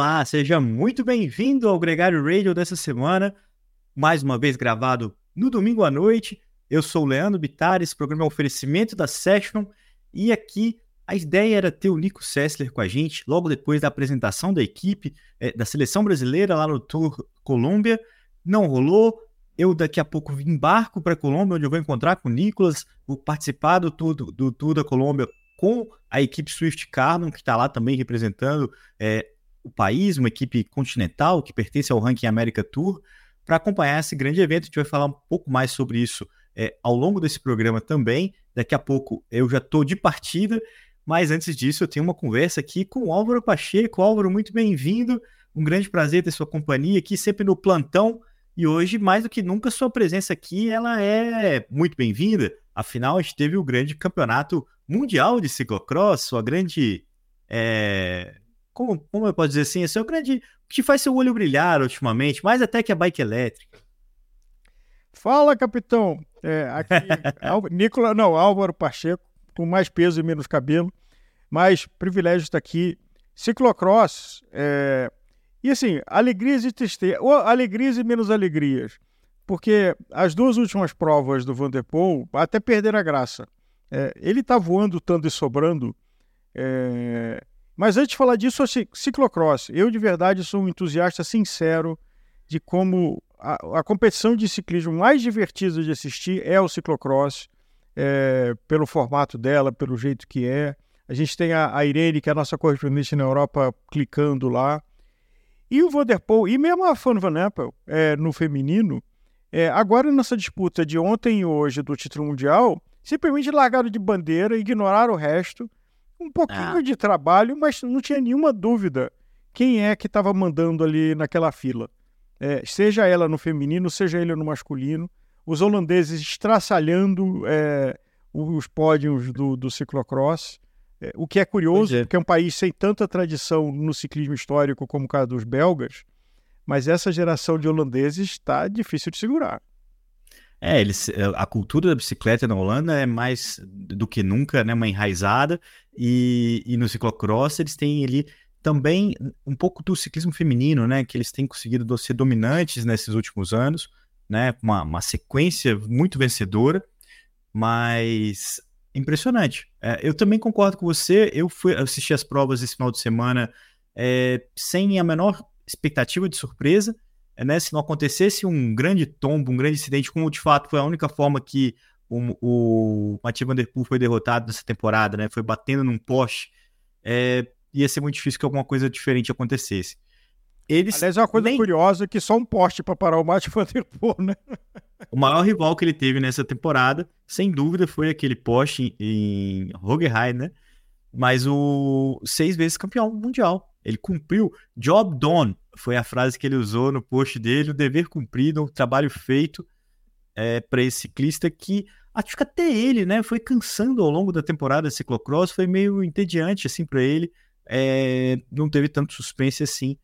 Olá, seja muito bem-vindo ao Gregário Radio dessa semana, mais uma vez gravado no domingo à noite. Eu sou o Leandro Bittar, esse programa é um oferecimento da Session e aqui a ideia era ter o Nico Sessler com a gente logo depois da apresentação da equipe é, da seleção brasileira lá no Tour Colômbia. Não rolou. Eu daqui a pouco embarco para a Colômbia, onde eu vou encontrar com o Nicolas, vou participar do Tour, do, do tour da Colômbia com a equipe Swift Carbon, que está lá também representando é, o país, uma equipe continental que pertence ao Ranking América Tour, para acompanhar esse grande evento. A gente vai falar um pouco mais sobre isso é, ao longo desse programa também. Daqui a pouco eu já estou de partida, mas antes disso eu tenho uma conversa aqui com o Álvaro Pacheco. Álvaro, muito bem-vindo. Um grande prazer ter sua companhia aqui, sempre no plantão. E hoje, mais do que nunca, sua presença aqui ela é muito bem-vinda. Afinal, a gente teve o grande campeonato mundial de ciclocross, sua grande é, como, como eu posso dizer assim, esse é o grande. O que faz seu olho brilhar ultimamente, mais até que a bike elétrica. Fala, capitão. É, aqui, Nicola, não, Álvaro Pacheco, com mais peso e menos cabelo, mais privilégio estar aqui. Ciclocross, é... e assim, alegrias e tristezas, ou alegrias e menos alegrias, porque as duas últimas provas do Vanderpool até perderam a graça. É, ele está voando tanto e sobrando, é, mas antes de falar disso, ciclocross. Eu, de verdade, sou um entusiasta sincero de como a, a competição de ciclismo mais divertida de assistir é o ciclocross, é, pelo formato dela, pelo jeito que é. A gente tem a, a Irene, que é a nossa correspondente na Europa, clicando lá. E o Vanderpool, e mesmo a Fan Van Apple, é, no feminino, é, agora nessa disputa de ontem e hoje do título mundial, simplesmente largaram de bandeira, ignoraram o resto um pouquinho ah. de trabalho, mas não tinha nenhuma dúvida quem é que estava mandando ali naquela fila. É, seja ela no feminino, seja ele no masculino. Os holandeses estraçalhando é, os pódios do, do ciclocross. É, o que é curioso, é. porque é um país sem tanta tradição no ciclismo histórico como o caso dos belgas, mas essa geração de holandeses está difícil de segurar. É, eles, é, a cultura da bicicleta na Holanda é mais do que nunca, né, uma enraizada, e, e no ciclocross eles têm ali também um pouco do ciclismo feminino, né, que eles têm conseguido ser dominantes nesses últimos anos, né, uma, uma sequência muito vencedora, mas impressionante. É, eu também concordo com você, eu fui assistir as provas esse final de semana é, sem a menor expectativa de surpresa, né, se não acontecesse um grande tombo, um grande acidente, como de fato foi a única forma que o, o Mathieu Van Der Poel foi derrotado nessa temporada, né, foi batendo num poste, é, ia ser muito difícil que alguma coisa diferente acontecesse. Eles Aliás, é uma coisa nem... curiosa que só um poste para parar o Mathieu Van Der Poel, né? O maior rival que ele teve nessa temporada, sem dúvida, foi aquele poste em Hockenheim, né? Mas o seis vezes campeão mundial. Ele cumpriu. Job done foi a frase que ele usou no post dele. O dever cumprido, o trabalho feito é, para esse ciclista que acho que até ele, né, foi cansando ao longo da temporada de ciclocross, foi meio entediante assim para ele. É, não teve tanto suspense assim.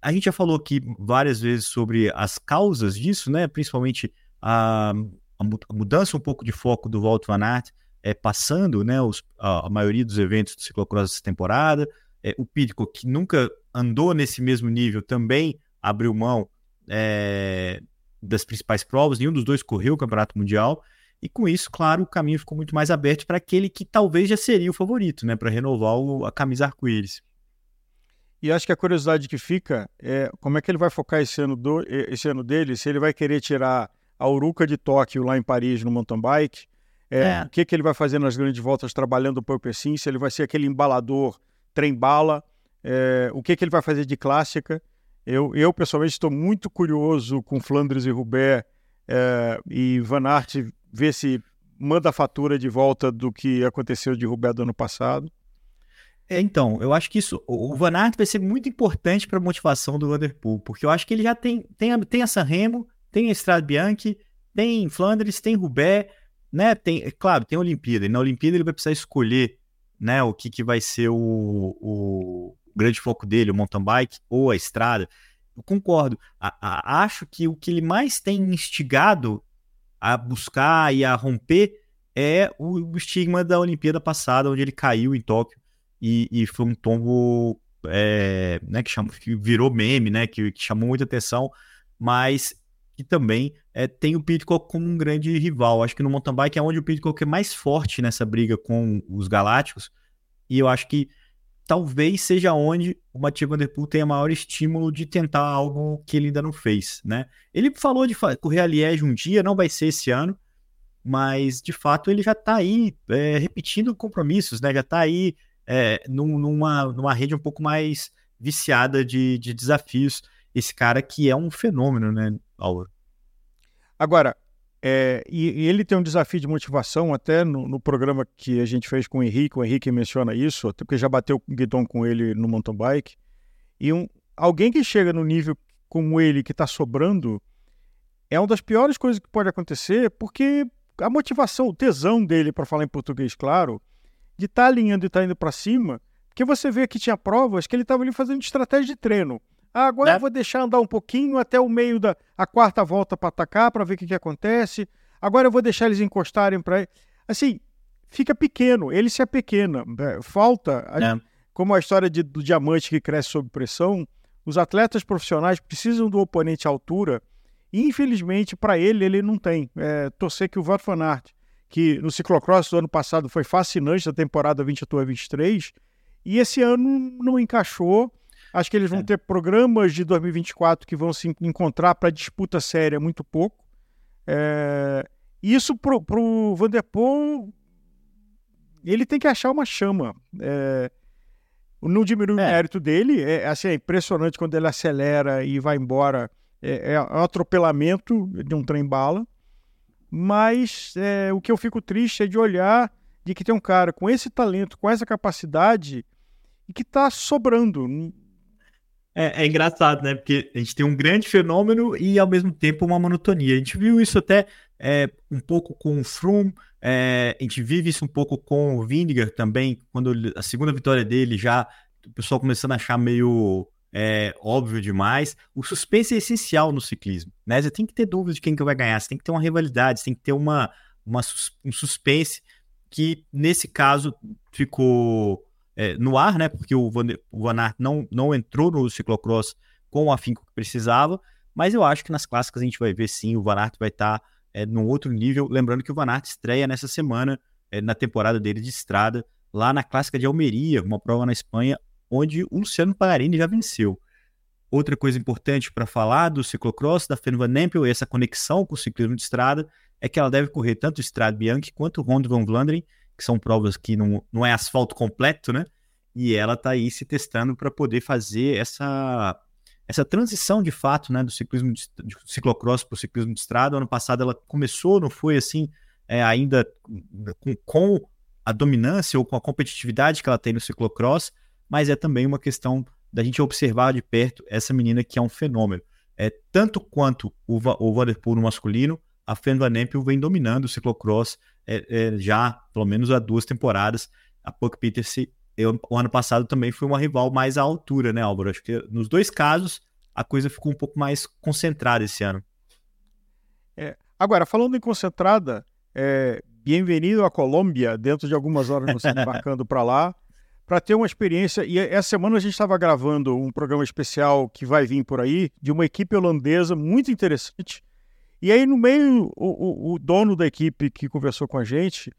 A gente já falou aqui várias vezes sobre as causas disso, né? Principalmente a, a mudança um pouco de foco do Walt Van Aert, é, passando né, os, a, a, maioria dos eventos do ciclocross dessa temporada, é, o Pídico, que nunca andou nesse mesmo nível, também abriu mão é, das principais provas, nenhum dos dois correu o Campeonato Mundial. E com isso, claro, o caminho ficou muito mais aberto para aquele que talvez já seria o favorito, né, para renovar o, a camisa arco-íris. E acho que a curiosidade que fica é como é que ele vai focar esse ano, do, esse ano dele, se ele vai querer tirar a Uruca de Tóquio lá em Paris no mountain bike, é, é. o que, que ele vai fazer nas grandes voltas trabalhando o Purpose se ele vai ser aquele embalador trem-bala, é, o que, que ele vai fazer de clássica. Eu, eu pessoalmente, estou muito curioso com Flandres e Roubaix é, e Van Aert ver se manda a fatura de volta do que aconteceu de Roubaix do ano passado. É, então, eu acho que isso, o Van Aert vai ser muito importante para a motivação do Vanderpool, porque eu acho que ele já tem, tem, tem a Sanremo, tem a Estrada Bianchi, tem Flandres, tem Roubaix, né? Tem, é claro, tem a Olimpíada, e na Olimpíada ele vai precisar escolher né, o que, que vai ser o, o grande foco dele, o mountain bike ou a estrada. Eu concordo. A, a, acho que o que ele mais tem instigado a buscar e a romper é o, o estigma da Olimpíada passada, onde ele caiu em Tóquio e, e foi um tombo é, né, que, chamou, que virou meme, né, que, que chamou muita atenção, mas que também é, tem o Pitcock como um grande rival. Acho que no mountain bike é onde o Pitcock é mais forte nessa briga com os Galácticos, e eu acho que talvez seja onde o Mathieu Van Der Poel tenha maior estímulo de tentar algo que ele ainda não fez, né? Ele falou de correr a Liège um dia, não vai ser esse ano, mas de fato ele já está aí é, repetindo compromissos, né? Já está aí é, num, numa, numa rede um pouco mais viciada de, de desafios. Esse cara que é um fenômeno, né, Agora, é, e, e, ele tem um desafio de motivação, até no, no, programa que a gente fez com o Henrique, o Henrique menciona isso, até porque já bateu o guidão com ele no mountain bike. E um, alguém que chega no nível como ele, que está sobrando, é uma das piores coisas que pode acontecer, porque a motivação, o tesão dele, para falar em português claro, de estar tá alinhando e estar tá indo para cima, porque você vê que tinha provas que ele estava ali fazendo estratégia de treino. Ah, agora né? eu vou deixar andar um pouquinho até o meio da a quarta volta para atacar, para ver o que, que acontece. Agora eu vou deixar eles encostarem para. Assim, fica pequeno, ele se apequena. É, falta, é. como a história de, do diamante que cresce sob pressão, os atletas profissionais precisam do oponente à altura. E, infelizmente, para ele, ele não tem. É, torcer que o Wout van Aert, que no ciclocross do ano passado foi fascinante da temporada 22 a 23, e esse ano não encaixou Acho que eles vão é. ter programas de 2024 que vão se encontrar para disputa séria muito pouco. É... Isso pro, pro Vanderpool, ele tem que achar uma chama. É... Não diminui é. o mérito dele. É, assim, é impressionante quando ele acelera e vai embora. É, é um atropelamento de um trem-bala. Mas é, o que eu fico triste é de olhar de que tem um cara com esse talento, com essa capacidade e que está sobrando. É, é, engraçado, né? Porque a gente tem um grande fenômeno e, ao mesmo tempo, uma monotonia. A gente viu isso até é, um pouco com o Froome, é, a gente vive isso um pouco com o Vindiger também, quando a segunda vitória dele já, o pessoal começando a achar meio é, óbvio demais. O suspense é essencial no ciclismo, né? Você tem que ter dúvida de quem que vai ganhar, você tem que ter uma rivalidade, você tem que ter uma, uma um suspense que, nesse caso, ficou é, no ar, né? Porque o Van, o Van Aert não, não entrou no ciclocross com o afinco que precisava, mas eu acho que nas clássicas a gente vai ver sim, o Van Aert vai estar tá, é, num outro nível. Lembrando que o Van Aert estreia nessa semana, é, na temporada dele de estrada, lá na clássica de Almeria, uma prova na Espanha, onde o Luciano Pagarini já venceu. Outra coisa importante para falar do ciclocross, da Fern Van Empel, e essa conexão com o ciclismo de estrada, é que ela deve correr tanto o Strade Bianchi quanto o Ronde van Vlaanderen, que são provas que não, não é asfalto completo, né? E ela está aí se testando para poder fazer essa, essa transição de fato, né, do ciclismo de, de ciclocross para o ciclismo de estrada. Ano passado ela começou, não foi assim, é, ainda com, com a dominância ou com a competitividade que ela tem no ciclocross, mas é também uma questão da gente observar de perto essa menina que é um fenômeno. É, tanto quanto o, o Vanderpool no masculino, a Fern Van Empel vem dominando o ciclocross é, é, já, pelo menos há duas temporadas. A Puck Peters, eu, o ano passado também foi uma rival mais à altura, né, Álvaro? Acho que nos dois casos a coisa ficou um pouco mais concentrada esse ano. É, agora, falando em concentrada, é, bem-vindo à Colômbia, dentro de algumas horas você embarcando para lá, para ter uma experiência. E essa semana a gente estava gravando um programa especial que vai vir por aí, de uma equipe holandesa muito interessante, e aí, no meio, o, o, o, dono da equipe que conversou com a gente,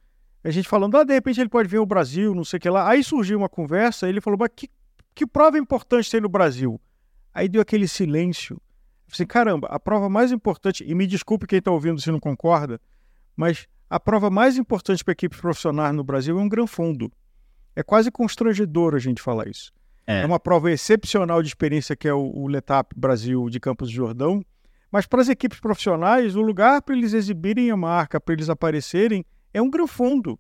a gente falando, ah, de repente ele pode vir ao Brasil, não sei o que lá. Aí surgiu uma conversa, ele falou, mas que, que prova importante tem no Brasil? Aí deu aquele silêncio. Assim, caramba, a prova mais importante, e me desculpe quem está ouvindo se não concorda, mas a prova mais importante para equipes profissionais no Brasil é um Gran Fundo. É quase constrangedor a gente falar isso. É, é uma prova excepcional de experiência que é o, o Letap Brasil de Campos do Jordão, mas para as equipes profissionais, o lugar para eles exibirem a marca, para eles aparecerem, é um gran fundo.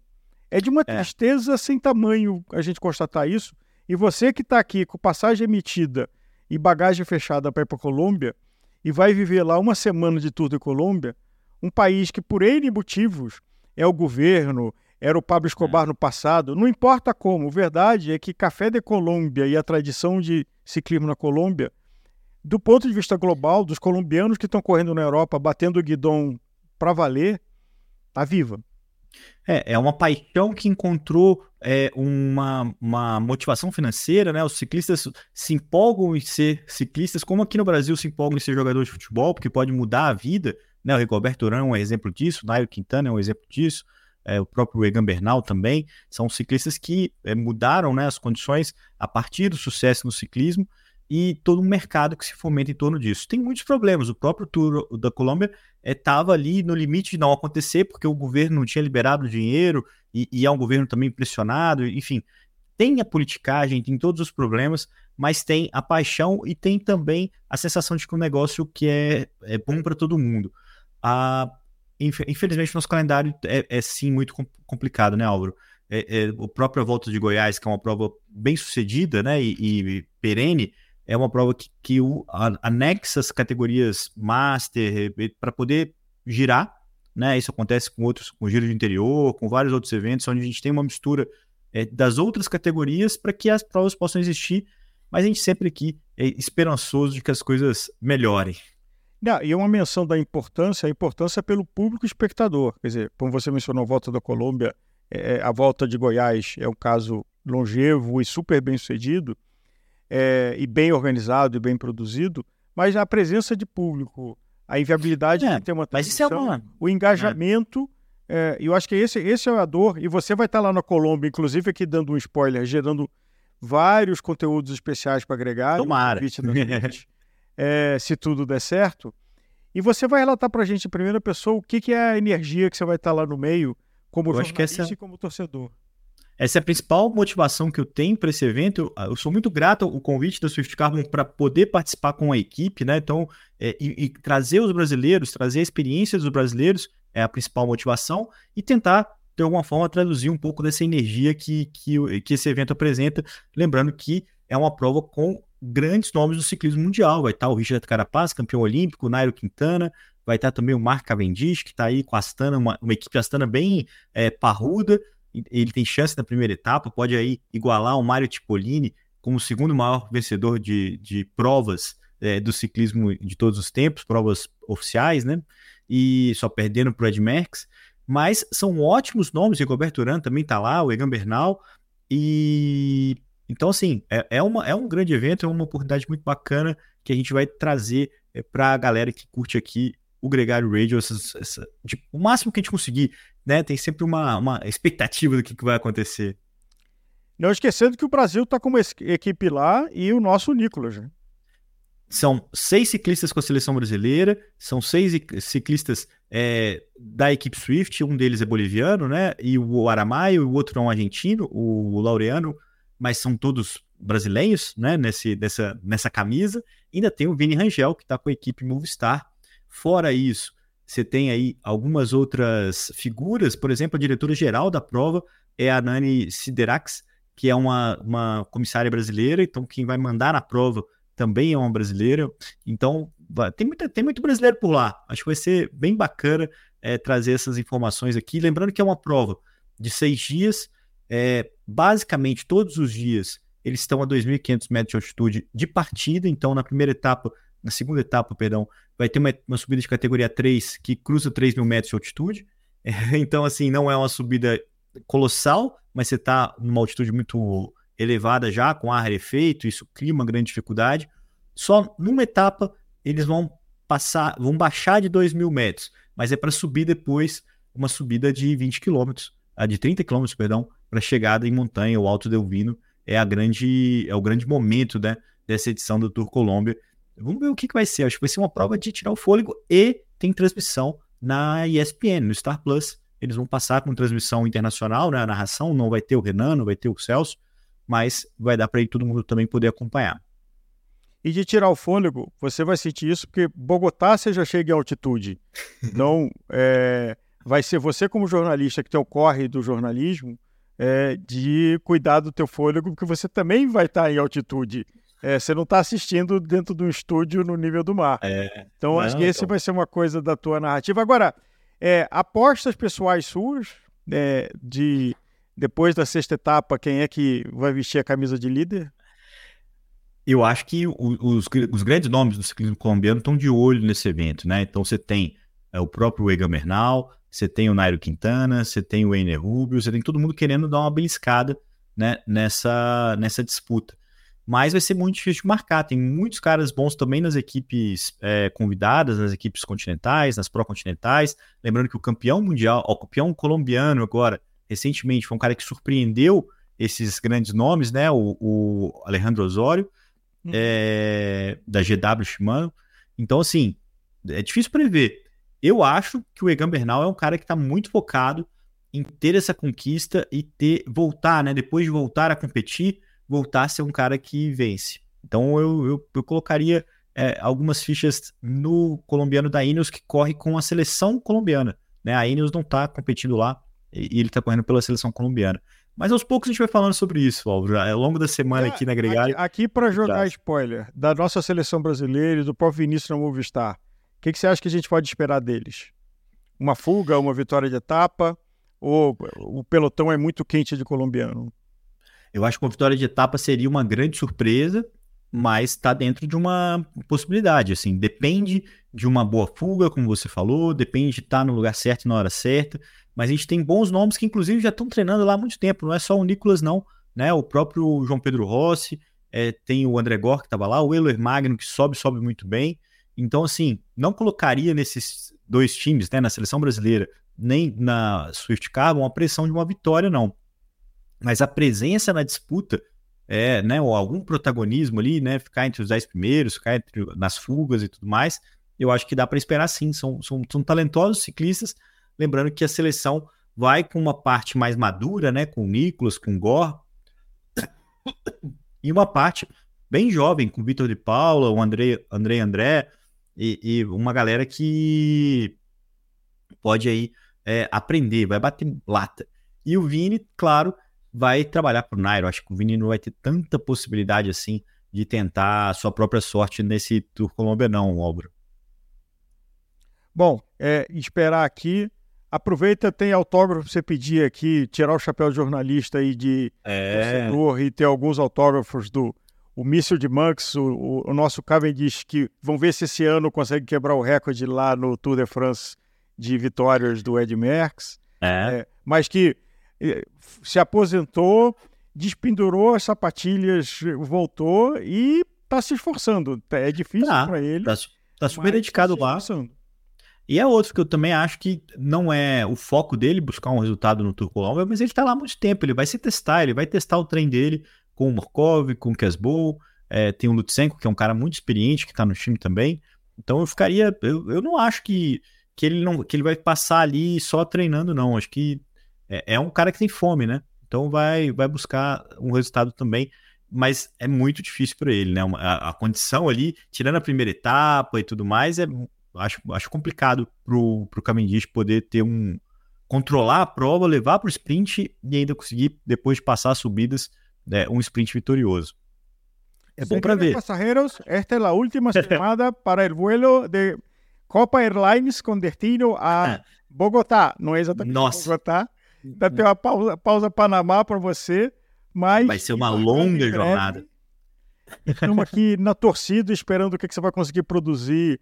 É de uma é. tristeza sem tamanho a gente constatar isso. E você que está aqui com passagem emitida e bagagem fechada para ir para a Colômbia e vai viver lá uma semana de Tour de Colômbia, um país que por N motivos é o governo, era o Pablo Escobar é. no passado, não importa como, verdade é que Café de Colômbia e a tradição de ciclismo na Colômbia do ponto de vista global, dos colombianos que estão correndo na Europa, batendo o guidão para valer, tá viva. É, é uma paixão que encontrou é, uma, uma motivação financeira, né? Os ciclistas se empolgam em ser ciclistas, como aqui no Brasil se empolgam em ser jogador de futebol, porque pode mudar a vida, né? O Rigoberto Urán é um exemplo disso, o Nairo Quintana é um exemplo disso, é, o próprio Egan Bernal também, são ciclistas que é, mudaram né, as condições a partir do sucesso no ciclismo e todo um mercado que se fomenta em torno disso. Tem muitos problemas. O próprio Tour da Colômbia estava é, ali no limite de não acontecer, porque o governo não tinha liberado dinheiro e, e, é um governo também pressionado. Enfim, tem a politicagem, tem todos os problemas, mas tem a paixão e tem também a sensação de que o um negócio que é, é bom para todo mundo. A, infelizmente, nosso calendário é, é sim muito complicado, né, Álvaro? É, é, a própria volta de Goiás, que é uma prova bem sucedida né, e, e perene, é uma prova que, que o, anexa as categorias Master para poder girar. Né? Isso acontece com outros, com Giro de Interior, com vários outros eventos, onde a gente tem uma mistura é, das outras categorias para que as provas possam existir, mas a gente sempre aqui é esperançoso de que as coisas melhorem. Não, e uma menção da importância, a importância pelo público espectador. Quer dizer, como você mencionou a volta da Colômbia, é, a volta de Goiás é um caso longevo e super bem sucedido, é, e bem organizado e bem produzido, mas a presença de público, a inviabilidade é, de ter uma mas isso é uma... o engajamento, é. eu acho que esse, esse é a dor, e você vai estar lá na Colômbia, inclusive aqui dando um spoiler, gerando vários conteúdos especiais para agregar. Tomara. é, se tudo der certo. E você vai relatar para a gente em primeira pessoa o que, que é a energia que você vai estar lá no meio, como eu jornalista essa... e como torcedor. Essa é a principal motivação que eu tenho para esse evento. Eu sou muito grato ao convite da Swift Carbon para poder participar com a equipe, né? Então, é, e, e, trazer os brasileiros, trazer a experiência dos brasileiros é a principal motivação e tentar, de alguma forma, traduzir um pouco dessa energia que, que, que esse evento apresenta. Lembrando que é uma prova com grandes nomes do ciclismo mundial. Vai estar o Richard Carapaz, campeão olímpico, Nairo Quintana, vai estar também o Mark Cavendish, que está aí com a Astana, uma, uma equipe Astana bem é, parruda ele tem chance na primeira etapa, pode aí igualar o Mário Tipolini como o segundo maior vencedor de, de provas é, do ciclismo de todos os tempos, provas oficiais, né? E só perdendo para o Ed Merckx. Mas são ótimos nomes, o Roberto Urán também está lá, o Egan Bernal. E então, assim, é, é, uma, é um grande evento, é uma oportunidade muito bacana que a gente vai trazer é, para a galera que curte aqui o Gregário Radio, essa, o máximo que a gente conseguir né? Tem sempre uma, uma expectativa do que, que vai acontecer. Não esquecendo que o Brasil está com uma equipe lá e o nosso Nicolas. Né? São seis ciclistas com a seleção brasileira, são seis ciclistas é, da equipe Swift, um deles é boliviano, né? E o Aramaio, e o outro é um argentino, o Laureano, mas são todos brasileiros, né? Nesse, nessa, nessa camisa. ainda tem o Vini Rangel, que está com a equipe Movistar. Fora isso, você tem aí algumas outras figuras, por exemplo, a diretora-geral da prova é a Nani Siderax, que é uma, uma comissária brasileira, então quem vai mandar na prova também é uma brasileira. Então, tem, muita, tem muito brasileiro por lá. Acho que vai ser bem bacana é, trazer essas informações aqui. Lembrando que é uma prova de seis dias, é, basicamente todos os dias eles estão a 2.500 metros de altitude de partida, então na primeira etapa na segunda etapa, perdão, vai ter uma, uma subida de categoria 3 que cruza 3 mil metros de altitude. Então, assim, não é uma subida colossal, mas você está numa altitude muito elevada já, com ar rarefeito, isso cria uma grande dificuldade. Só numa etapa eles vão passar, vão baixar de 2 mil metros, mas é para subir depois uma subida de 20 quilômetros, de 30 quilômetros, perdão, para chegada em montanha, o Alto Delvino, é a grande, é o grande momento, né, dessa edição do Tour Colômbia, Vamos ver o que, que vai ser. Acho que vai ser uma prova de tirar o fôlego e tem transmissão na ESPN, no Star Plus. Eles vão passar com transmissão internacional, né? A narração não vai ter o Renan, não vai ter o Celso, mas vai dar para todo mundo também poder acompanhar. E de tirar o fôlego, você vai sentir isso porque Bogotá você já chega em altitude. Então, é, vai ser você como jornalista que tem o corre do jornalismo é, de cuidar do teu fôlego, porque você também vai estar em altitude. É, você não está assistindo dentro de um estúdio no nível do mar. É, então, não, acho que esse então... vai ser uma coisa da tua narrativa. Agora, é, apostas pessoais suas, é, de depois da sexta etapa, quem é que vai vestir a camisa de líder? Eu acho que os, os grandes nomes do ciclismo colombiano estão de olho nesse evento, né? Então você tem é, o próprio Egan Bernal, você tem o Nairo Quintana, você tem o Ener Rubio, você tem todo mundo querendo dar uma beliscada né, nessa, nessa disputa. Mas vai ser muito difícil de marcar. Tem muitos caras bons também nas equipes é, convidadas, nas equipes continentais, nas pró-continentais. Lembrando que o campeão mundial, o campeão colombiano agora, recentemente, foi um cara que surpreendeu esses grandes nomes, né? O, o Alejandro Osório, uhum. é, da GW Shimano. Então, assim, é difícil prever. Eu acho que o Egan Bernal é um cara que está muito focado em ter essa conquista e ter voltar, né? Depois de voltar a competir, voltar a ser um cara que vence. Então eu, eu, eu colocaria é, algumas fichas no colombiano da Ineos que corre com a seleção colombiana. Né? A Ineos não está competindo lá e, ele está correndo pela seleção colombiana. Mas aos poucos a gente vai falando sobre isso, Álvaro, ao longo da semana é, aqui na Gregário. Aqui, aqui para jogar spoiler da nossa seleção brasileira e do próprio Vinícius na Movistar, que, que você acha que a gente pode esperar deles? Uma fuga, uma vitória de etapa? Ou o pelotão é muito quente de colombiano? Eu acho que uma vitória de etapa seria uma grande surpresa, mas está dentro de uma possibilidade. Assim, depende de uma boa fuga, como você falou, depende de estar tá no lugar certo na hora certa. Mas a gente tem bons nomes que, inclusive, já estão treinando lá há muito tempo. Não é só o Nicolas, não. Né? O próprio João Pedro Rossi, é, tem o André Gor que estava lá, o Euler Magno, que sobe, sobe muito bem. Então, assim, não colocaria nesses dois times, né, na seleção brasileira, nem na Swift Carbon, a pressão de uma vitória, não. Mas a presença na disputa, é, né, ou algum protagonismo ali, né, ficar entre os dez primeiros, ficar entre, nas fugas e tudo mais, eu acho que dá para esperar sim. São, são, são talentosos ciclistas. Lembrando que a seleção vai com uma parte mais madura, né, com o Nicolas, com o Gor, e uma parte bem jovem, com o Vitor de Paula, o André, André André, e, e uma galera que pode aí é, aprender, vai bater lata. E o Vini, claro, vai trabalhar para o Nairo. Acho que o Vini não vai ter tanta possibilidade assim de tentar a sua própria sorte nesse Tour Colômbia, não, Álvaro. Bom, é, esperar aqui. Aproveita, tem autógrafo para você pedir aqui, tirar o chapéu de jornalista aí de é. torcedor e ter alguns autógrafos do o míssil de Manx, o, o, nosso Cavendish, que vão ver se esse ano consegue quebrar o recorde lá no Tour de France de vitórias do Ed Merckx, é. É, mas que se aposentou, despendurou as sapatilhas, voltou e está se esforçando. É difícil tá, para ele. Está tá super dedicado tá lá. E é outro que eu também acho que não é o foco dele buscar um resultado no Tour Colômbia, mas ele está lá há muito tempo, ele vai se testar, ele vai testar o trem dele, com o Morkov, com o Kesbow, é, tem o Lutsenko, que é um cara muito experiente, que está no time também. Então eu ficaria. Eu, eu não acho que, que, ele não, que ele vai passar ali só treinando, não. Acho que é, é um cara que tem fome, né? Então vai, vai buscar um resultado também. Mas é muito difícil para ele, né? A, a, condição ali, tirando a primeira etapa e tudo mais, é, acho, acho complicado pro, pro Cavendish poder ter um. controlar a prova, levar para o sprint e ainda conseguir, depois de passar as subidas, né, um sprint vitorioso. É bom para ver. Pasajeros, esta é a última chamada para o vuelo de Copa Airlines com destino a Bogotá. Não é exatamente Nossa. Bogotá. Ainda tem uma pausa, pausa Panamá para você, mas... Vai ser uma longa jornada. Estamos aqui na torcida esperando o que, que você vai conseguir produzir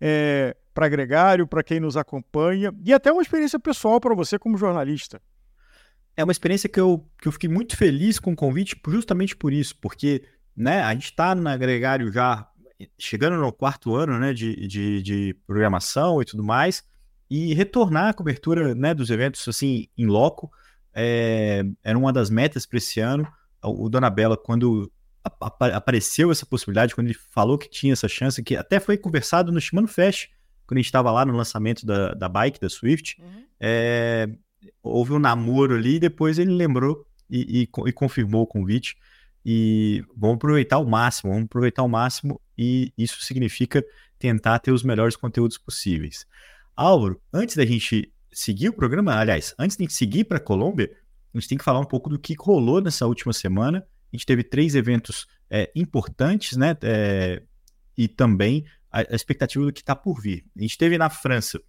é, para Gregário, para quem nos acompanha e até uma experiência pessoal para você como jornalista é uma experiência que eu, que eu fiquei muito feliz com o convite justamente por isso, porque né, a gente está no agregário já chegando no quarto ano né, de, de, de, programação e tudo mais, e retornar a cobertura né, dos eventos assim em loco é, era uma das metas para esse ano. O, Dona Bela, quando apareceu essa possibilidade, quando ele falou que tinha essa chance, que até foi conversado no Shimano Fest, quando a gente estava lá no lançamento da, da bike, da Swift, uhum. é, houve um namoro ali, depois ele lembrou e, e, e, confirmou o convite. E vamos aproveitar o máximo, vamos aproveitar o máximo, e isso significa tentar ter os melhores conteúdos possíveis. Álvaro, antes da gente seguir o programa, aliás, antes de seguir para a Colômbia, a gente tem que falar um pouco do que rolou nessa última semana. A gente teve três eventos é, importantes, né? É, e também a, a, expectativa do que está por vir. A gente teve na França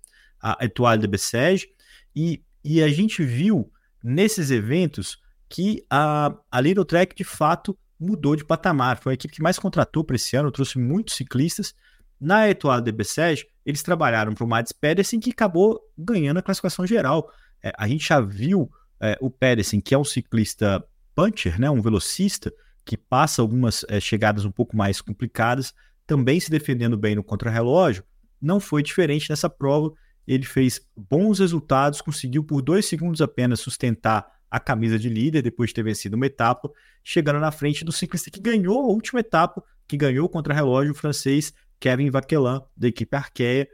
a Etoile de Bessèges e e a gente viu nesses eventos que a, a Little Track de fato mudou de patamar. Foi a equipe que mais contratou para esse ano, trouxe muitos ciclistas Na Etoile de Bessèges, eles trabalharam para o Mads Pedersen, que acabou ganhando a classificação geral. É, a gente já viu é, o Pedersen, que é um ciclista puncher, né, um velocista, que passa algumas é, chegadas um pouco mais complicadas, também se defendendo bem no contrarrelógio, não foi diferente nessa prova. Ele fez bons resultados, conseguiu por dois segundos apenas sustentar a camisa de líder depois de ter vencido uma etapa, chegando na frente do ciclista que ganhou a última etapa, que ganhou o francês Kevin Vaquelin, da equipe Arkea.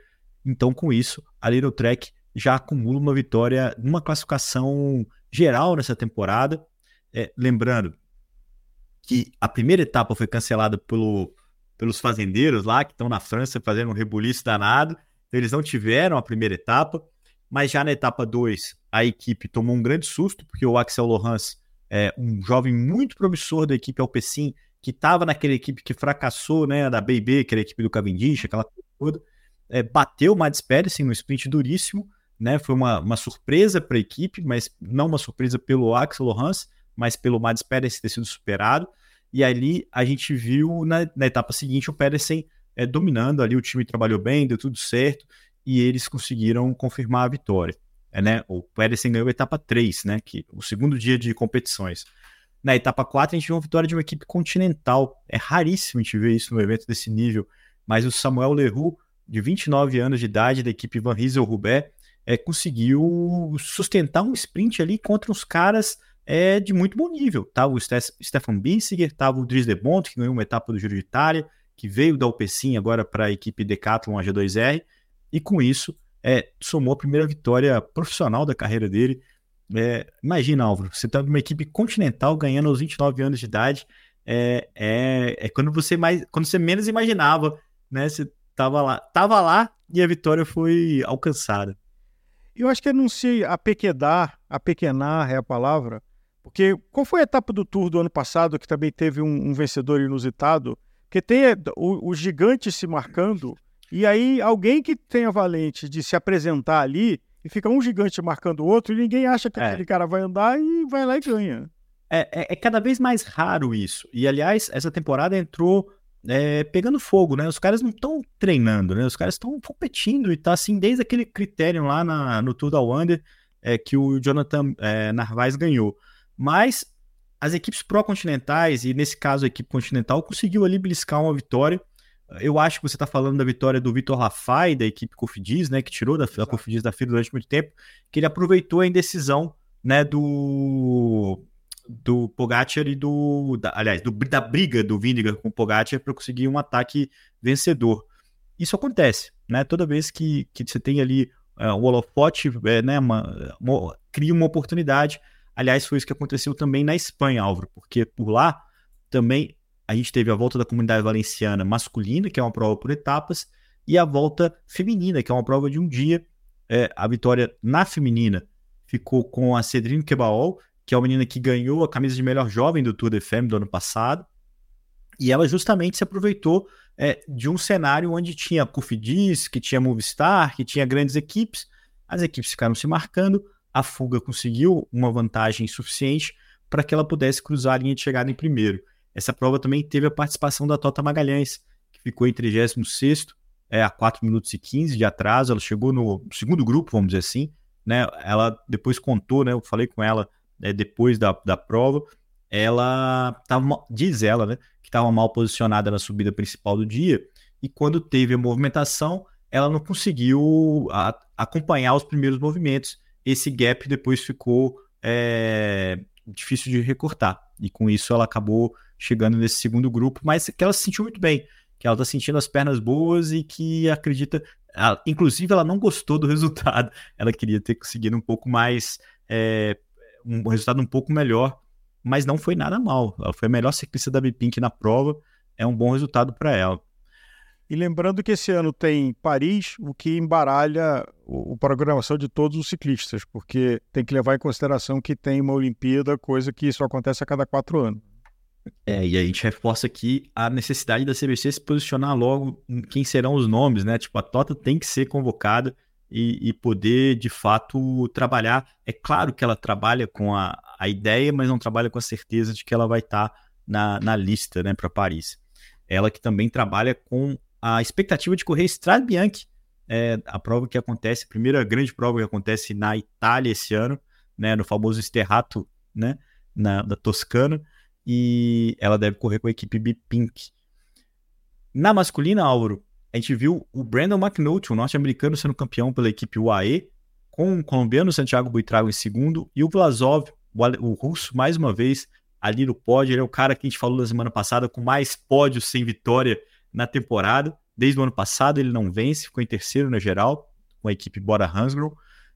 Então, com isso, a Little Trek já acumula uma vitória numa classificação geral nessa temporada. É, lembrando que a primeira etapa foi cancelada pelo, pelos fazendeiros lá, que estão na França fazendo um rebuliço danado. Então, eles não tiveram a primeira etapa, mas já na etapa 2, a equipe tomou um grande susto, porque o Axel Lohans, é, um jovem muito promissor da equipe Alpecin, que estava naquela equipe que fracassou, né, da BB, aquela equipe do Cavendish, aquela coisa toda, é, bateu o Mads Pedersen no sprint duríssimo, né, foi uma, uma surpresa para a equipe, mas não uma surpresa pelo Axel Lohans, mas pelo Mads Pedersen ter sido superado, e ali a gente viu na, na etapa seguinte o Pedersen é, dominando ali, o time trabalhou bem, deu tudo certo, e eles conseguiram confirmar a vitória. É, né? O Pedersen ganhou a etapa 3, né? Que, o segundo dia de competições. Na etapa 4, a gente viu uma vitória de uma equipe continental. É raríssimo a gente ver isso no evento desse nível. Mas o Samuel Leroux, de 29 anos de idade, da equipe Van Riesel Roubaix, é, conseguiu sustentar um sprint ali contra uns caras é, de muito bom nível. Tava o Stefan Bissiger, tava o Dries de Bont, que ganhou uma etapa do Giro de Itália, que veio da Alpecin agora para a equipe Decathlon AG2R, e com isso é, somou a primeira vitória profissional da carreira dele. É, imagina, Álvaro, você está numa equipe continental ganhando aos 29 anos de idade. É, é, é, quando você mais quando você menos imaginava, né? Você tava lá, tava lá e a vitória foi alcançada. Eu acho que é se apequedar, apequenar é a palavra, porque qual foi a etapa do Tour do ano passado que também teve um, um vencedor inusitado? Porque tem o, o gigante se marcando, e aí alguém que tenha valente de se apresentar ali e fica um gigante marcando o outro e ninguém acha que é. aquele cara vai andar e vai lá e ganha. É, é, é cada vez mais raro isso. E, aliás, essa temporada entrou é, pegando fogo, né? Os caras não estão treinando, né? Os caras estão competindo e tá assim desde aquele critério lá na, no Tour da Wander é, que o Jonathan é, Narvaez ganhou. Mas as equipes pró-continentais, e nesse caso a equipe continental, conseguiu ali beliscar uma vitória. Eu acho que você está falando da vitória do Vitor Lafay, da equipe Cofidis, né, que tirou da, da Cofidis da fila durante muito tempo, que ele aproveitou a indecisão né, do, do Pogacar e do. Da, aliás, do, da briga do Vindiga com o Pogacar para conseguir um ataque vencedor. Isso acontece, né? Toda vez que, que você tem ali é, o holofote, é, né, uma, uma, cria uma oportunidade. Aliás, foi isso que aconteceu também na Espanha, Álvaro, porque por lá também a gente teve a volta da comunidade valenciana masculina, que é uma prova por etapas, e a volta feminina, que é uma prova de um dia. É, a vitória na feminina ficou com a Cedrine Quebaol, que é uma menina que ganhou a camisa de melhor jovem do Tour de Femme do ano passado. E ela justamente se aproveitou é, de um cenário onde tinha Cofidis, que tinha Movistar, que tinha grandes equipes. As equipes ficaram se marcando, a fuga conseguiu uma vantagem suficiente para que ela pudesse cruzar a linha de chegada em primeiro. Essa prova também teve a participação da Tota Magalhães, que ficou em 36 é, a 4 minutos e 15 de atraso. Ela chegou no segundo grupo, vamos dizer assim. Né? Ela depois contou, né? Eu falei com ela é, depois da, da prova. Ela estava, diz ela, né? Que estava mal posicionada na subida principal do dia. E quando teve a movimentação, ela não conseguiu a, acompanhar os primeiros movimentos. Esse gap depois ficou é, difícil de recortar. E com isso ela acabou chegando nesse segundo grupo, mas que ela se sentiu muito bem, que ela está sentindo as pernas boas e que acredita. Ela, inclusive, ela não gostou do resultado. Ela queria ter conseguido um pouco mais. É, um resultado um pouco melhor, mas não foi nada mal. Ela foi a melhor ciclista da Bipink na prova. É um bom resultado para ela. E lembrando que esse ano tem Paris, o que embaralha a programação de todos os ciclistas, porque tem que levar em consideração que tem uma Olimpíada, coisa que isso acontece a cada quatro anos. É, e a gente reforça aqui a necessidade da CBC se posicionar logo em quem serão os nomes, né? Tipo, a Tota tem que ser convocada e, e poder, de fato, trabalhar. É claro que ela trabalha com a, a ideia, mas não trabalha com a certeza de que ela vai estar tá na, na lista, né, para Paris. Ela que também trabalha com a expectativa de correr Strade Bianchi, é, a prova que acontece, a primeira grande prova que acontece na Itália esse ano, né, no famoso Sterrato, né, na, da Toscana, e ela deve correr com a equipe B-Pink. Na masculina, Álvaro, a gente viu o Brandon McNulty, o norte-americano, sendo campeão pela equipe UAE, com o colombiano Santiago Buitrago em segundo, e o Vlasov, o, russo, mais uma vez, ali no pódio. Ele é o cara que a gente falou na semana passada com mais pódios sem vitória na temporada. Desde o ano passado ele não vence, ficou em terceiro na geral, com a equipe Bora Hansgrohe.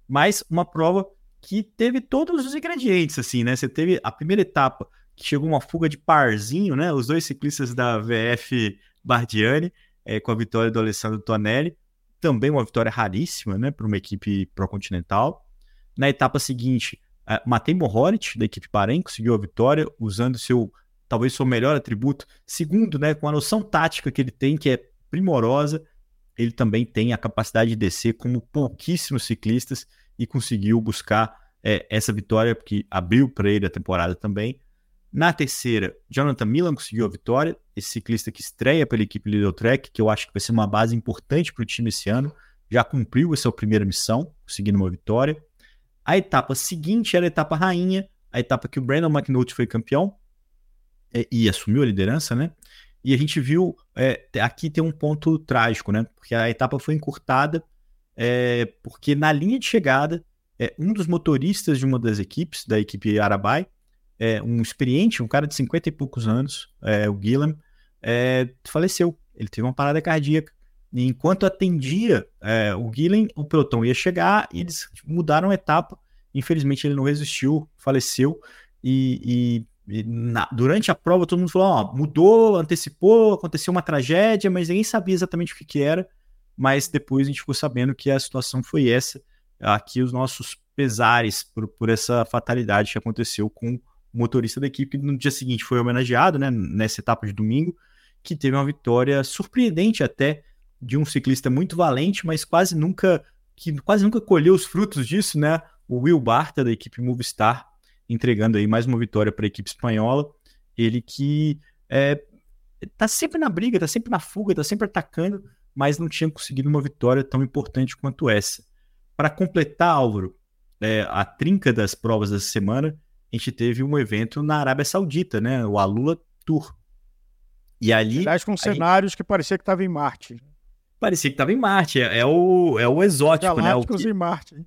Mas uma prova que teve todos os ingredientes, assim, né? Você teve a primeira etapa, chegou uma fuga de parzinho, né? Os dois ciclistas da VF Bardiani, é, com a vitória do Alessandro Tonelli. Também uma vitória raríssima, né? Para uma equipe pró-continental. Na etapa seguinte, uh, Matei Mohoric, da equipe Bahrein, conseguiu a vitória, usando seu, talvez, seu melhor atributo. Segundo, né? Com a noção tática que ele tem, que é primorosa, ele também tem a capacidade de descer como pouquíssimos ciclistas e conseguiu buscar é, essa vitória, porque abriu para ele a temporada também. Na terceira, Jonathan Milan conseguiu a vitória, esse ciclista que estreia pela equipe Lidl Trek, que eu acho que vai ser uma base importante para o time esse ano, já cumpriu a sua primeira missão, conseguindo uma vitória. A etapa seguinte era a etapa rainha, a etapa que o Brandon McNulty foi campeão e, e assumiu a liderança, né? E a gente viu, é, aqui tem um ponto trágico, né? Porque a etapa foi encurtada, é, porque na linha de chegada, é, um dos motoristas de uma das equipes, da equipe Arabai, é, um experiente, um cara de 50 e poucos anos, é, o Guilherme, é, faleceu. Ele teve uma parada cardíaca. E enquanto atendia é, o Guilherme, o pelotão ia chegar e eles mudaram a etapa. Infelizmente ele não resistiu, faleceu. E, e, e na, durante a prova todo mundo falou: ó, mudou, antecipou, aconteceu uma tragédia, mas ninguém sabia exatamente o que, que era. Mas depois a gente ficou sabendo que a situação foi essa. Aqui os nossos pesares por, por essa fatalidade que aconteceu com motorista da equipe, que no dia seguinte foi homenageado, né, nessa etapa de domingo, que teve uma vitória surpreendente até de um ciclista muito valente, mas quase nunca que quase nunca colheu os frutos disso, né? O Will Barta da equipe Movistar entregando aí mais uma vitória para a equipe espanhola. Ele que é, tá sempre na briga, tá sempre na fuga, tá sempre atacando, mas não tinha conseguido uma vitória tão importante quanto essa. Para completar, Álvaro, é, a trinca das provas dessa semana, a gente teve um evento na Arábia Saudita, né? O Alula Tour. E ali. Aliás, com cenários gente... que parecia que estava em Marte. Parecia que estava em Marte. É, é, o, é o exótico, né? O que... em Marte.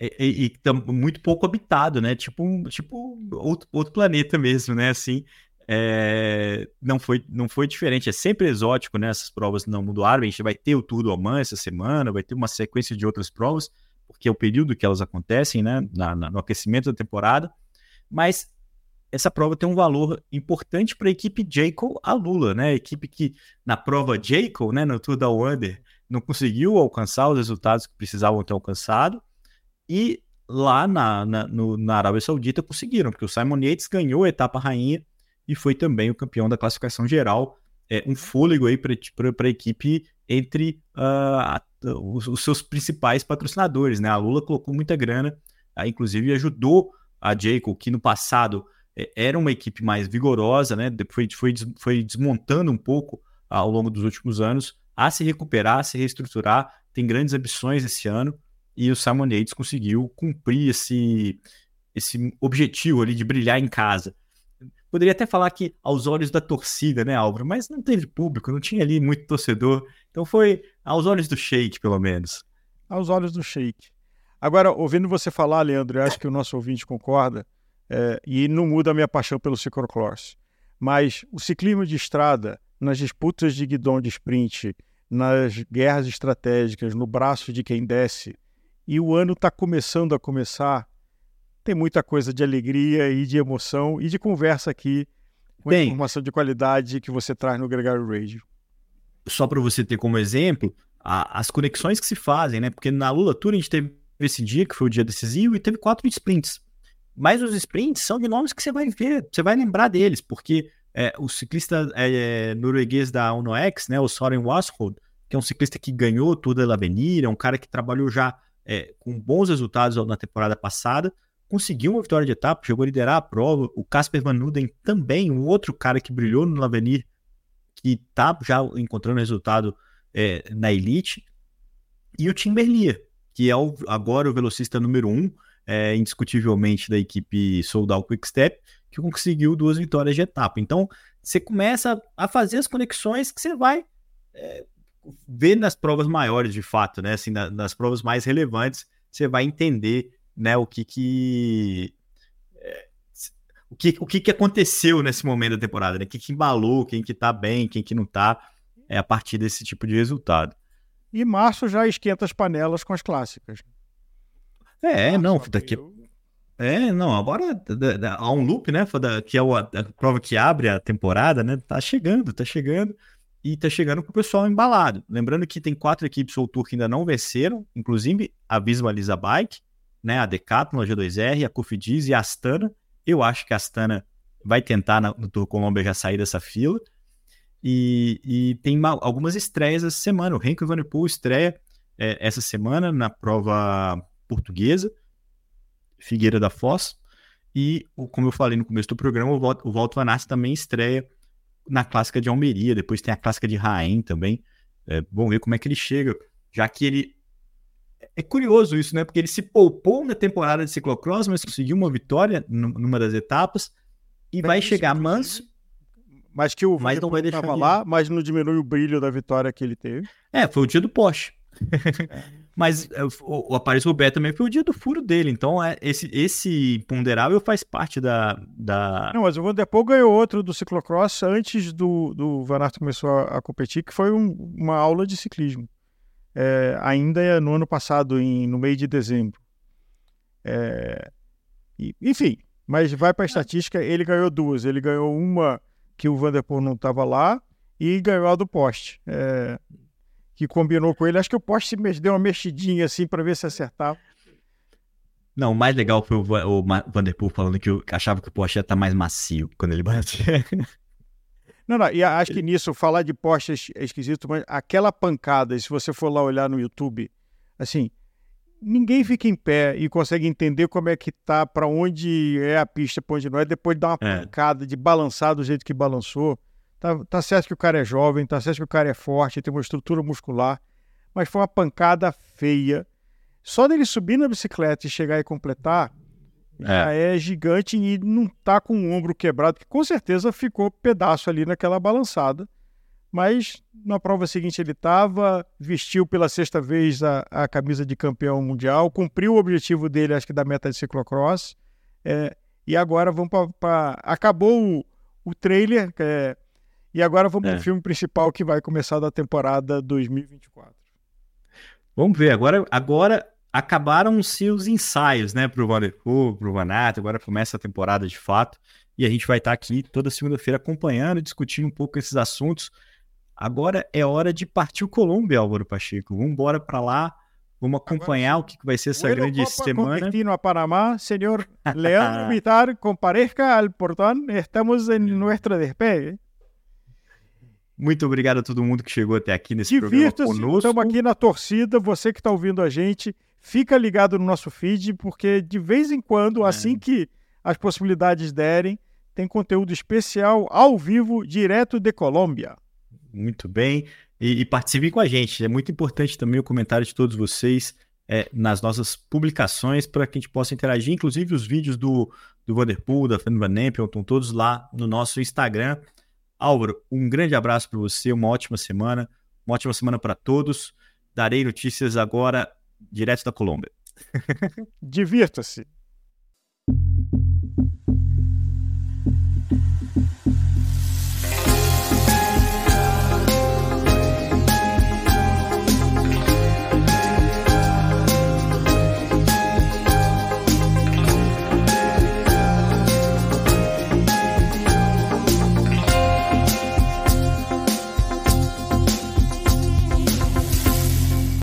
E, e, e tá muito pouco habitado, né? Tipo, tipo outro, outro planeta mesmo, né? Assim, é... não, foi, não foi diferente. É sempre exótico, né? Essas provas no mundo árabe. A gente vai ter o Tour do Oman essa semana, vai ter uma sequência de outras provas, porque é o período que elas acontecem, né? Na, na, no aquecimento da temporada mas essa prova tem um valor importante para a equipe Jayco Alula, né? A equipe que na prova Jayco, né, no Tour da Wonder, não conseguiu alcançar os resultados que precisavam ter alcançado e lá na, na, no, na Arábia Saudita conseguiram, porque o Simon Yates ganhou a etapa rainha e foi também o campeão da classificação geral. É, um fôlego aí para a equipe entre uh, os, os, seus principais patrocinadores, né? A Lula colocou muita grana, uh, inclusive ajudou a Jayco, que no passado é, era uma equipe mais vigorosa, né? Foi, foi, foi desmontando um pouco ao longo dos últimos anos, a se recuperar, a se reestruturar, tem grandes ambições esse ano, e o Simon Yates conseguiu cumprir esse, esse objetivo ali de brilhar em casa. Poderia até falar que aos olhos da torcida, né, Álvaro? Mas não teve público, não tinha ali muito torcedor. Então foi aos olhos do Sheik, pelo menos. Aos olhos do Sheik. Agora, ouvindo você falar, Leandro, eu acho que o nosso ouvinte concorda, é, e não muda a minha paixão pelo ciclocross, mas o ciclismo de estrada, nas disputas de guidão de sprint, nas guerras estratégicas, no braço de quem desce, e o ano está começando a começar, tem muita coisa de alegria e de emoção e de conversa aqui com Bem, informação de qualidade que você traz no Gregário Radio. Só para você ter como exemplo, a, as conexões que se fazem, né? Porque na Lula Tour a gente teve esse dia, que foi o dia decisivo, e teve quatro sprints. Mas os sprints são de nomes que você vai ver, você vai lembrar deles, porque é, o ciclista é, norueguês da Uno X, né, o Soren Washold, que é um ciclista que ganhou toda a Lavenir, é um cara que trabalhou já é, com bons resultados na temporada passada, conseguiu uma vitória de etapa, chegou a liderar a prova. O Casper Van Nuden também, um outro cara que brilhou no Lavenir, que está já encontrando resultado é, na elite, e o Tim Berlia, que é o, agora o velocista número um, é, indiscutivelmente da equipe Soldal Quickstep, que conseguiu duas vitórias de etapa. Então, você começa a fazer as conexões que você vai é, ver nas provas maiores, de fato, né? Assim, na, nas provas mais relevantes, você vai entender né, o que que é, o que, o que que aconteceu nesse momento da temporada, né? O que que embalou, quem que tá bem, quem que não tá, é a partir desse tipo de resultado. E março já esquenta as panelas com as clássicas. É, março, não, daqui é, não, agora há um loop, né? Que é a, prova que abre a temporada, né? Tá chegando, tá chegando. E tá chegando com o pessoal embalado. Lembrando que tem quatro equipes Soul Tour que ainda não venceram, inclusive a Visualiza Bike, né? A Decathlon, a G2R, a Cofidis e a Astana. Eu acho que a Astana vai tentar no Tour Colômbia já sair dessa fila. E, e tem algumas estreias essa semana. O Henrique Vanderpool estreia é, essa semana na prova portuguesa, Figueira da Foz. E, como eu falei no começo do programa, o Walter, o Walter Van Aert também estreia na clássica de Almeria. Depois tem a clássica de Raém também. É, vamos ver como é que ele chega, já que ele. É curioso isso, né? Porque ele se poupou na temporada de ciclocross, mas conseguiu uma vitória numa das etapas e vai chegar manso mas que o mas não vai deixar lá, mas não diminui o brilho da vitória que ele teve. É, foi o dia do Porsche. É. mas é, o, o Paris Roubaix também foi o dia do furo dele, então é, esse, esse ponderável faz parte da, da... Não, mas o Van Der Poel ganhou outro do ciclocross antes do, do Van Aert começou a, a competir, que foi um, uma aula de ciclismo. É, ainda no ano passado, em, no meio de dezembro. É, e, enfim, mas vai para a estatística, ele ganhou duas. Ele ganhou uma que o Vanderpool não estava lá e ganhou a do poste. É, que combinou com ele. Acho que o poste deu uma mexidinha assim para ver se acertava. Não, o mais legal foi o, o Vanderpool falando que eu achava que o poste ia estar tá mais macio quando ele batia. Não, não, e acho que nisso, falar de poste é esquisito, mas aquela pancada, se você for lá olhar no YouTube, assim, ninguém fica em pé e consegue entender como é que tá, para onde é a pista, para onde não é, depois de dar uma é. pancada, de balançar do jeito que balançou. Tá, tá certo que o cara é jovem, tá certo que o cara é forte, tem uma estrutura muscular, mas foi uma pancada feia. Só dele subir na bicicleta e chegar e completar, é. já é gigante e não tá com o ombro quebrado, que com certeza ficou pedaço ali naquela balançada mas na prova seguinte ele estava, vestiu pela sexta vez a, a, camisa de campeão mundial, cumpriu o objetivo dele, acho que da meta de ciclocross, é, e agora vamos para. Acabou o, o trailer, é, e agora vamos é. para o filme principal que vai começar da temporada 2024. Vamos ver, agora, agora acabaram-se os ensaios, né, para o Vanderpool, para o Vanato, agora começa a temporada de fato, e a gente vai estar aqui toda segunda-feira acompanhando, discutindo um pouco esses assuntos. Agora é hora de partir o Colômbia, Álvaro Pacheco. Vamos embora para lá. Vamos acompanhar Agora, o que vai ser essa grande Copa semana. Destino a Panamá, senhor Leandro Vitar, compareça ao portão. Estamos em nosso despegue. Muito obrigado a todo mundo que chegou até aqui nesse programa conosco. Estamos aqui na torcida. Você que está ouvindo a gente, fica ligado no nosso feed, porque de vez em quando, é. assim que as possibilidades derem, tem conteúdo especial ao vivo, direto de Colômbia. Muito bem. E, e participem com a gente. É muito importante também o comentário de todos vocês é, nas nossas publicações para que a gente possa interagir. Inclusive, os vídeos do, do Vanderpool, da Fernanda Empel, estão todos lá no nosso Instagram. Álvaro, um grande abraço para você, uma ótima semana, uma ótima semana para todos. Darei notícias agora direto da Colômbia. Divirta-se.